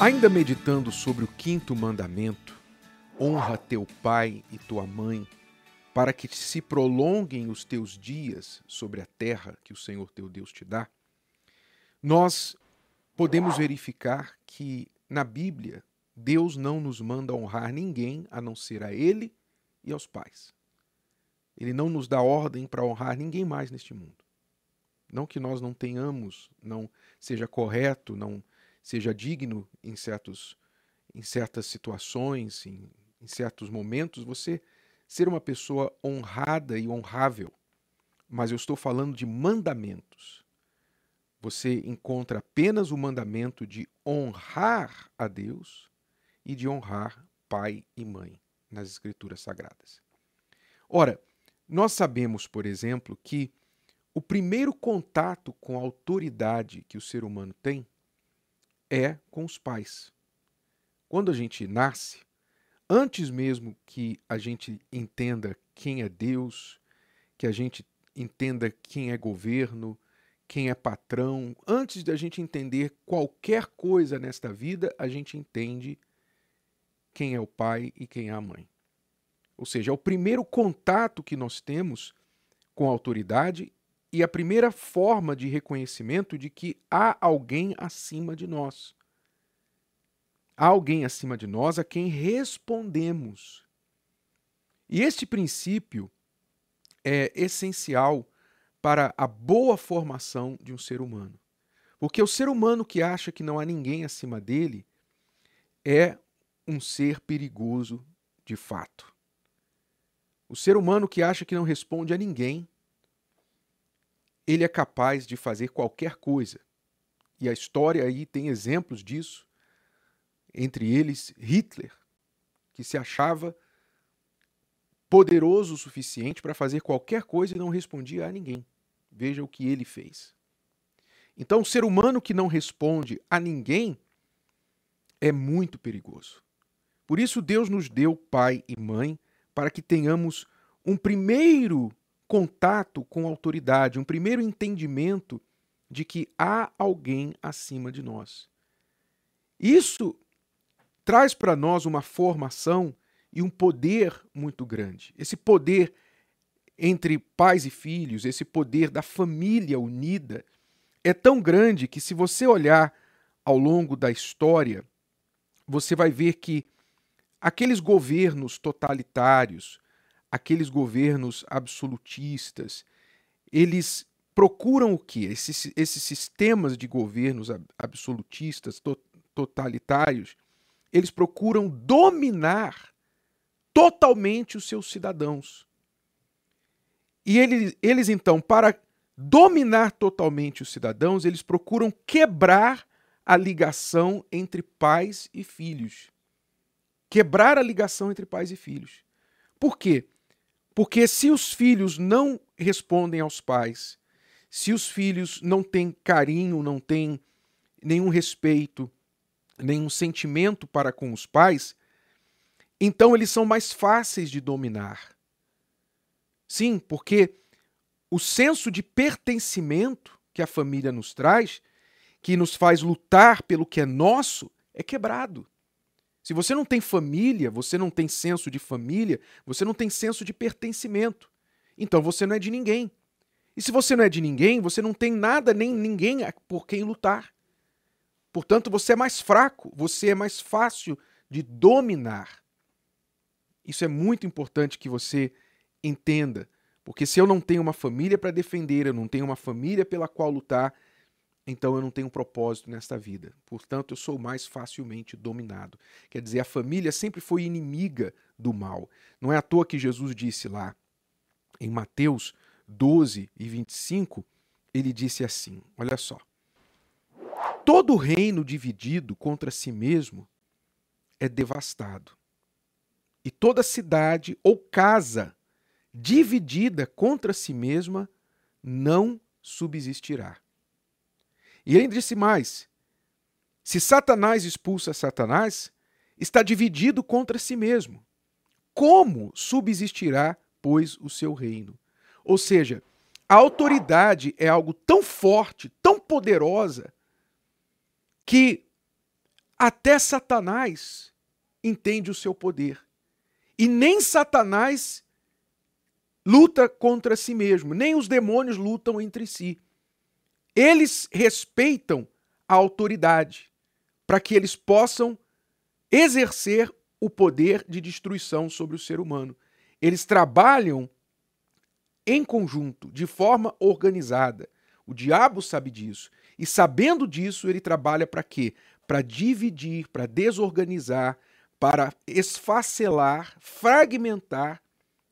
Ainda meditando sobre o quinto mandamento, honra teu pai e tua mãe, para que se prolonguem os teus dias sobre a terra que o Senhor teu Deus te dá, nós podemos verificar que na Bíblia Deus não nos manda honrar ninguém a não ser a Ele e aos pais. Ele não nos dá ordem para honrar ninguém mais neste mundo. Não que nós não tenhamos, não seja correto, não seja digno em, certos, em certas situações, em, em certos momentos, você ser uma pessoa honrada e honrável. Mas eu estou falando de mandamentos. Você encontra apenas o mandamento de honrar a Deus e de honrar pai e mãe nas Escrituras Sagradas. Ora, nós sabemos, por exemplo, que o primeiro contato com a autoridade que o ser humano tem é com os pais. Quando a gente nasce, antes mesmo que a gente entenda quem é Deus, que a gente entenda quem é governo, quem é patrão, antes de a gente entender qualquer coisa nesta vida, a gente entende quem é o pai e quem é a mãe. Ou seja, é o primeiro contato que nós temos com a autoridade e a primeira forma de reconhecimento de que há alguém acima de nós. Há alguém acima de nós a quem respondemos. E este princípio é essencial para a boa formação de um ser humano. Porque o ser humano que acha que não há ninguém acima dele é um ser perigoso de fato. O ser humano que acha que não responde a ninguém ele é capaz de fazer qualquer coisa. E a história aí tem exemplos disso, entre eles Hitler, que se achava poderoso o suficiente para fazer qualquer coisa e não respondia a ninguém. Veja o que ele fez. Então, o ser humano que não responde a ninguém é muito perigoso. Por isso, Deus nos deu pai e mãe para que tenhamos um primeiro contato com autoridade, um primeiro entendimento de que há alguém acima de nós. Isso traz para nós uma formação e um poder muito grande. Esse poder entre pais e filhos, esse poder da família unida, é tão grande que, se você olhar ao longo da história, você vai ver que aqueles governos totalitários, aqueles governos absolutistas, eles procuram o quê? Esses, esses sistemas de governos absolutistas, to, totalitários, eles procuram dominar totalmente os seus cidadãos. E eles, eles então, para dominar totalmente os cidadãos, eles procuram quebrar a ligação entre pais e filhos. Quebrar a ligação entre pais e filhos. Por quê? Porque se os filhos não respondem aos pais, se os filhos não têm carinho, não têm nenhum respeito, nenhum sentimento para com os pais, então eles são mais fáceis de dominar. Sim, porque o senso de pertencimento que a família nos traz, que nos faz lutar pelo que é nosso, é quebrado. Se você não tem família, você não tem senso de família, você não tem senso de pertencimento. Então você não é de ninguém. E se você não é de ninguém, você não tem nada nem ninguém por quem lutar. Portanto, você é mais fraco, você é mais fácil de dominar. Isso é muito importante que você entenda, porque se eu não tenho uma família para defender, eu não tenho uma família pela qual lutar, então eu não tenho propósito nesta vida. Portanto, eu sou mais facilmente dominado. Quer dizer, a família sempre foi inimiga do mal. Não é à toa que Jesus disse lá em Mateus 12 e 25, ele disse assim: Olha só. Todo reino dividido contra si mesmo é devastado. E toda cidade ou casa dividida contra si mesma não subsistirá. E ele disse mais: se Satanás expulsa Satanás, está dividido contra si mesmo. Como subsistirá, pois, o seu reino? Ou seja, a autoridade é algo tão forte, tão poderosa, que até Satanás entende o seu poder. E nem Satanás luta contra si mesmo, nem os demônios lutam entre si. Eles respeitam a autoridade para que eles possam exercer o poder de destruição sobre o ser humano. Eles trabalham em conjunto, de forma organizada. O diabo sabe disso. E sabendo disso, ele trabalha para quê? Para dividir, para desorganizar, para esfacelar, fragmentar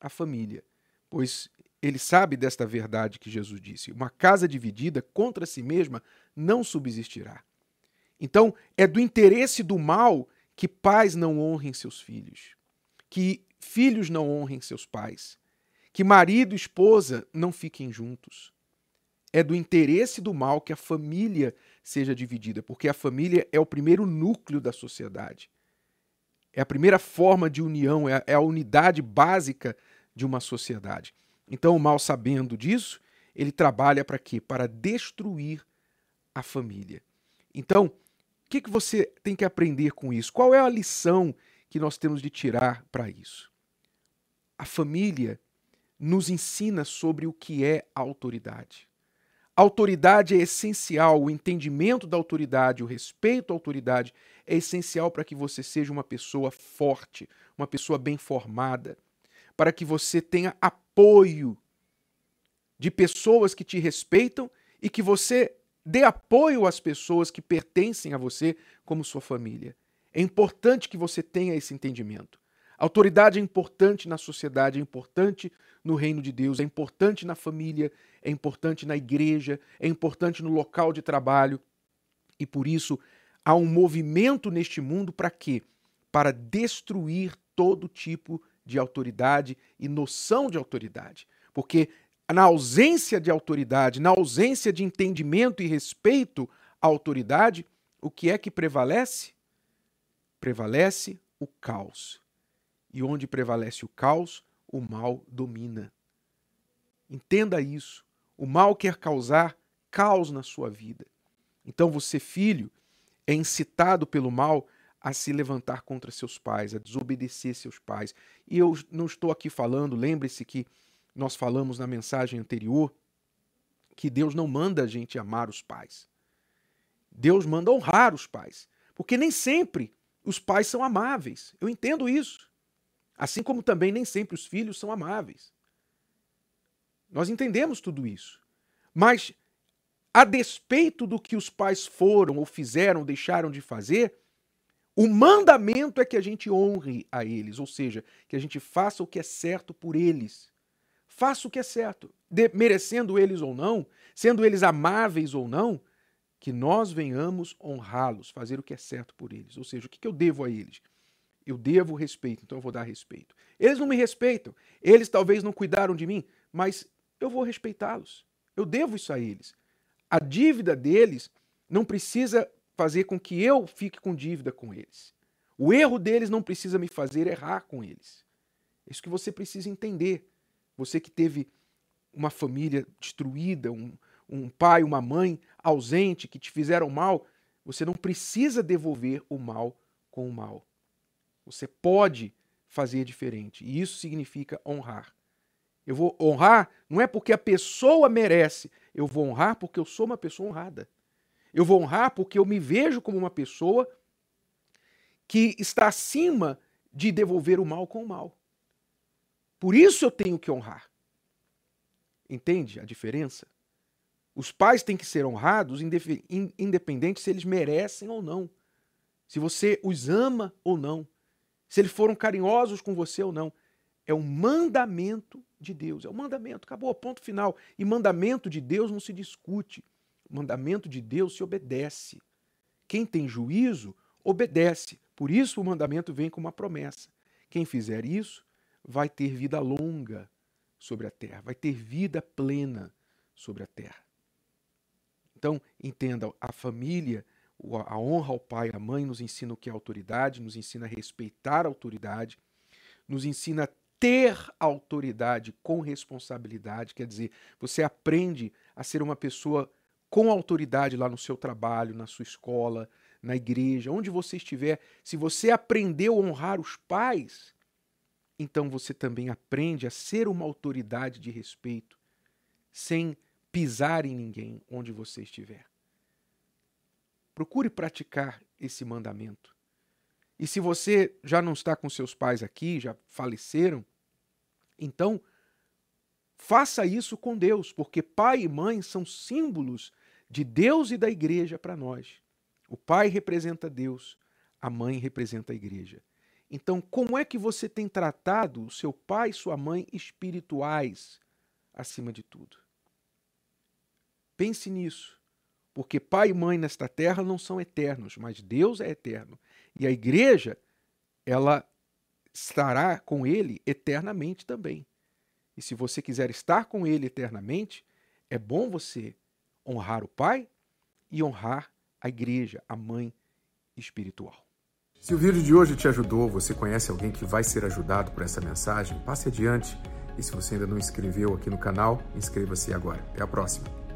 a família. Pois ele sabe desta verdade que Jesus disse: uma casa dividida contra si mesma não subsistirá. Então, é do interesse do mal que pais não honrem seus filhos, que filhos não honrem seus pais, que marido e esposa não fiquem juntos. É do interesse do mal que a família seja dividida, porque a família é o primeiro núcleo da sociedade. É a primeira forma de união, é a é unidade básica de uma sociedade. Então, o mal sabendo disso, ele trabalha para quê? Para destruir a família. Então, o que, que você tem que aprender com isso? Qual é a lição que nós temos de tirar para isso? A família nos ensina sobre o que é autoridade. A autoridade é essencial, o entendimento da autoridade, o respeito à autoridade é essencial para que você seja uma pessoa forte, uma pessoa bem formada, para que você tenha apoio de pessoas que te respeitam e que você dê apoio às pessoas que pertencem a você como sua família. É importante que você tenha esse entendimento. Autoridade é importante na sociedade, é importante no reino de Deus, é importante na família, é importante na igreja, é importante no local de trabalho. E por isso há um movimento neste mundo para quê? Para destruir todo tipo de autoridade e noção de autoridade. Porque na ausência de autoridade, na ausência de entendimento e respeito à autoridade, o que é que prevalece? Prevalece o caos. E onde prevalece o caos, o mal domina. Entenda isso. O mal quer causar caos na sua vida. Então você, filho, é incitado pelo mal a se levantar contra seus pais, a desobedecer seus pais. E eu não estou aqui falando, lembre-se que nós falamos na mensagem anterior que Deus não manda a gente amar os pais. Deus manda honrar os pais. Porque nem sempre os pais são amáveis. Eu entendo isso. Assim como também nem sempre os filhos são amáveis. Nós entendemos tudo isso. Mas, a despeito do que os pais foram ou fizeram, deixaram de fazer, o mandamento é que a gente honre a eles, ou seja, que a gente faça o que é certo por eles. Faça o que é certo, de, merecendo eles ou não, sendo eles amáveis ou não, que nós venhamos honrá-los, fazer o que é certo por eles. Ou seja, o que eu devo a eles? Eu devo respeito, então eu vou dar respeito. Eles não me respeitam, eles talvez não cuidaram de mim, mas eu vou respeitá-los. Eu devo isso a eles. A dívida deles não precisa fazer com que eu fique com dívida com eles. O erro deles não precisa me fazer errar com eles. É isso que você precisa entender. Você que teve uma família destruída, um, um pai, uma mãe ausente que te fizeram mal, você não precisa devolver o mal com o mal. Você pode fazer diferente. E isso significa honrar. Eu vou honrar não é porque a pessoa merece, eu vou honrar porque eu sou uma pessoa honrada. Eu vou honrar porque eu me vejo como uma pessoa que está acima de devolver o mal com o mal. Por isso eu tenho que honrar. Entende a diferença? Os pais têm que ser honrados independente se eles merecem ou não. Se você os ama ou não se eles foram carinhosos com você ou não. É um mandamento de Deus. É um mandamento, acabou, ponto final. E mandamento de Deus não se discute. Mandamento de Deus se obedece. Quem tem juízo, obedece. Por isso o mandamento vem com uma promessa. Quem fizer isso vai ter vida longa sobre a terra, vai ter vida plena sobre a terra. Então, entenda, a família a honra ao pai e à mãe nos ensina o que é autoridade, nos ensina a respeitar a autoridade, nos ensina a ter autoridade com responsabilidade, quer dizer, você aprende a ser uma pessoa com autoridade lá no seu trabalho, na sua escola, na igreja, onde você estiver, se você aprendeu a honrar os pais, então você também aprende a ser uma autoridade de respeito, sem pisar em ninguém onde você estiver. Procure praticar esse mandamento. E se você já não está com seus pais aqui, já faleceram, então faça isso com Deus, porque pai e mãe são símbolos de Deus e da igreja para nós. O pai representa Deus, a mãe representa a igreja. Então, como é que você tem tratado o seu pai e sua mãe espirituais acima de tudo? Pense nisso, porque pai e mãe nesta terra não são eternos, mas Deus é eterno. E a igreja, ela estará com ele eternamente também. E se você quiser estar com ele eternamente, é bom você honrar o pai e honrar a igreja, a mãe espiritual. Se o vídeo de hoje te ajudou, você conhece alguém que vai ser ajudado por essa mensagem, passe adiante. E se você ainda não inscreveu aqui no canal, inscreva-se agora. Até a próxima.